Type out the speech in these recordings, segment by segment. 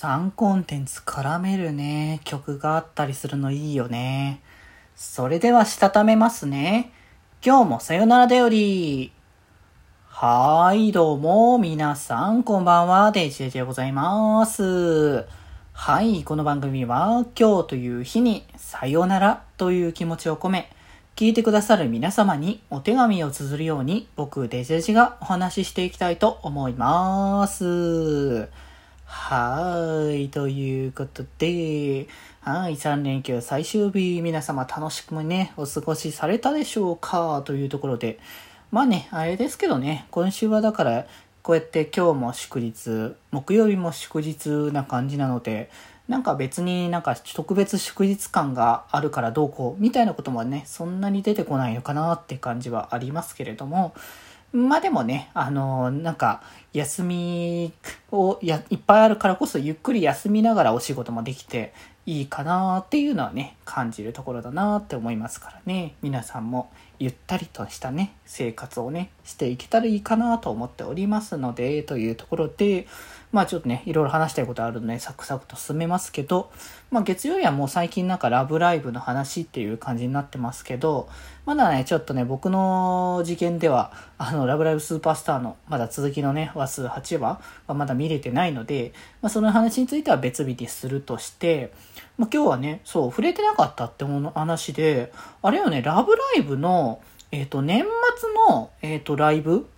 3コンテンツ絡めるね、曲があったりするのいいよね。それではしたためますね。今日もさよならだより。はーい、どうも、皆さん、こんばんは、デジェジでございます。はい、この番組は、今日という日に、さよならという気持ちを込め、聞いてくださる皆様にお手紙を綴るように、僕、デジェジがお話ししていきたいと思います。はーい。ということで、はい。3連休最終日、皆様楽しくもね、お過ごしされたでしょうかというところで、まあね、あれですけどね、今週はだから、こうやって今日も祝日、木曜日も祝日な感じなので、なんか別になんか特別祝日感があるからどうこうみたいなこともね、そんなに出てこないのかなって感じはありますけれども、まあでもね、あのなんか、休みをやいっぱいあるからこそゆっくり休みながらお仕事もできていいかなっていうのはね、感じるところだなって思いますからね、皆さんもゆったりとしたね、生活をね、していけたらいいかなと思っておりますので、というところで、まあちょっとね、いろいろ話したいことあるので、サクサクと進めますけど、まあ月曜日はもう最近なんかラブライブの話っていう感じになってますけど、まだね、ちょっとね、僕の事件では、あの、ラブライブスーパースターの、まだ続きのね、話数8話はまだ見れてないので、まあその話については別日にするとして、まあ今日はね、そう、触れてなかったったってもの話で、あれよね、ラブライブの、えっ、ー、と、年末の、えっ、ー、と、ライブ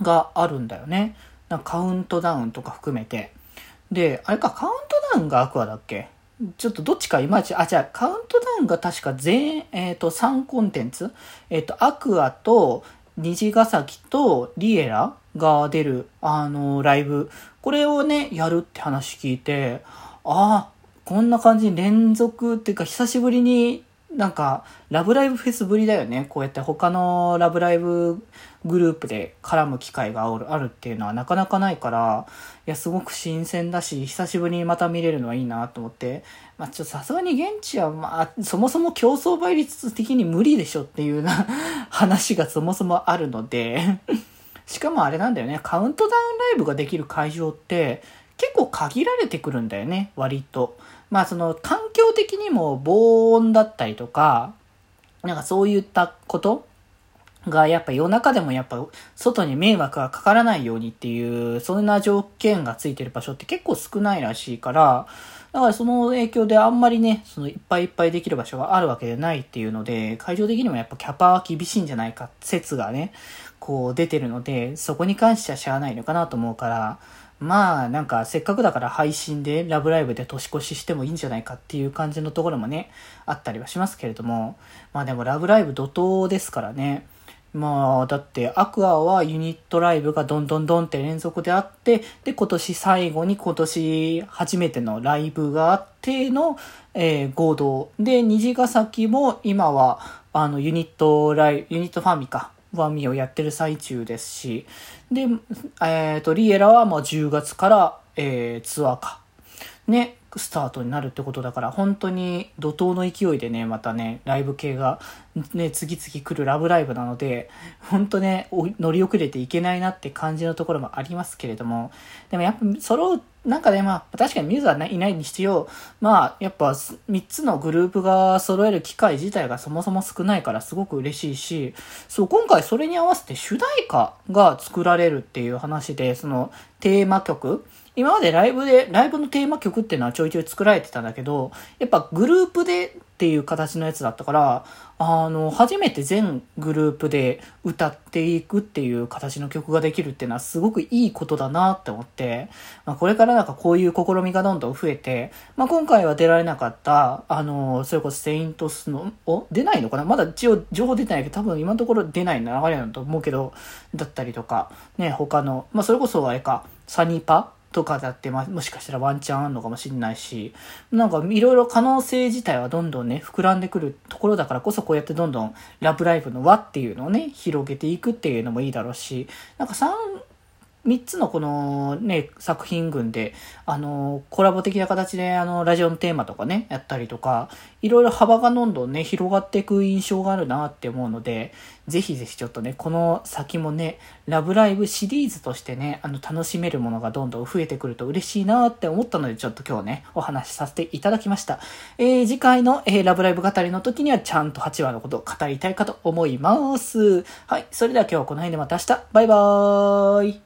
があるんだよね。なんかカウントダウンとか含めて。で、あれか、カウントダウンがアクアだっけ？ちょっとどっちかいまいち、あ、じゃあ、カウントダウンが確か全、えっ、ー、と、3コンテンツ？えっ、と、アクアと、虹ヶ崎とリエラが出る、あの、ライブ。これをね、やるって話聞いて、ああ、こんな感じに連続っていうか、久しぶりになんか、ラブライブフェスぶりだよね。こうやって他のラブライブグループで絡む機会があるっていうのはなかなかないから、いや、すごく新鮮だし、久しぶりにまた見れるのはいいなと思って、まあ、ちょっとさすがに現地は、まあ、そもそも競争倍率的に無理でしょっていうな話がそもそもあるので。しかもあれなんだよね、カウントダウンライブができる会場って、結構限られてくるんだよね、割と。まあその環境的にも防音だったりとか、なんかそういったことがやっぱ夜中でもやっぱ外に迷惑がかからないようにっていう、そんな条件がついてる場所って結構少ないらしいから、だからその影響であんまりね、そのいっぱいいっぱいできる場所があるわけでないっていうので、会場的にもやっぱキャパは厳しいんじゃないか説がね、こう出てるので、そこに関してはしゃあないのかなと思うから、まあなんかせっかくだから配信でラブライブで年越ししてもいいんじゃないかっていう感じのところもね、あったりはしますけれども、まあでもラブライブ怒涛ですからね。まあ、だって、アクアはユニットライブがどんどんどんって連続であって、で、今年最後に今年初めてのライブがあっての、えー、合同。で、虹ヶ崎も今は、あの、ユニットライブ、ユニットファミか。ワンミをやってる最中ですし、で、えっ、ー、と、リエラはもう10月から、えー、ツアーか。ね、スタートになるってことだから、本当に怒涛の勢いでね、またね、ライブ系がね、次々来るラブライブなので、本当ね、乗り遅れていけないなって感じのところもありますけれども、でもやっぱ揃う、なんかね、まあ、確かにミューズはいないにしてよ、まあ、やっぱ3つのグループが揃える機会自体がそもそも少ないからすごく嬉しいし、そう、今回それに合わせて主題歌が作られるっていう話で、そのテーマ曲、今までライブで、ライブのテーマ曲っていうのはちょいちょい作られてたんだけど、やっぱグループでっていう形のやつだったから、あの、初めて全グループで歌っていくっていう形の曲ができるっていうのはすごくいいことだなって思って、まあ、これからなんかこういう試みがどんどん増えて、まあ、今回は出られなかった、あの、それこそセイントスの、お出ないのかな？まだ一応情報出てないけど、多分今のところ出ない流れなんだと思うけど、だったりとか、ね、他の、まあ、それこそあれか、サニーパとかだって、まあ、もしかしたらワンチャンあるのかもしれないし、なんかいろいろ可能性自体はどんどんね、膨らんでくるところだからこそこうやってどんどんラブライブの輪っていうのをね、広げていくっていうのもいいだろうし、なんか3 3つのこのね、作品群で、あの、コラボ的な形で、あの、ラジオのテーマとかね、やったりとか、いろいろ幅がどんどんね、広がっていく印象があるなって思うので、ぜひぜひちょっとね、この先もね、ラブライブシリーズとしてね、あの、楽しめるものがどんどん増えてくると嬉しいなって思ったので、ちょっと今日ね、お話しさせていただきました。えー、次回の、えー、ラブライブ語りの時には、ちゃんと8話のことを語りたいかと思います。はい、それでは今日はこの辺でまた明日、バイバーイ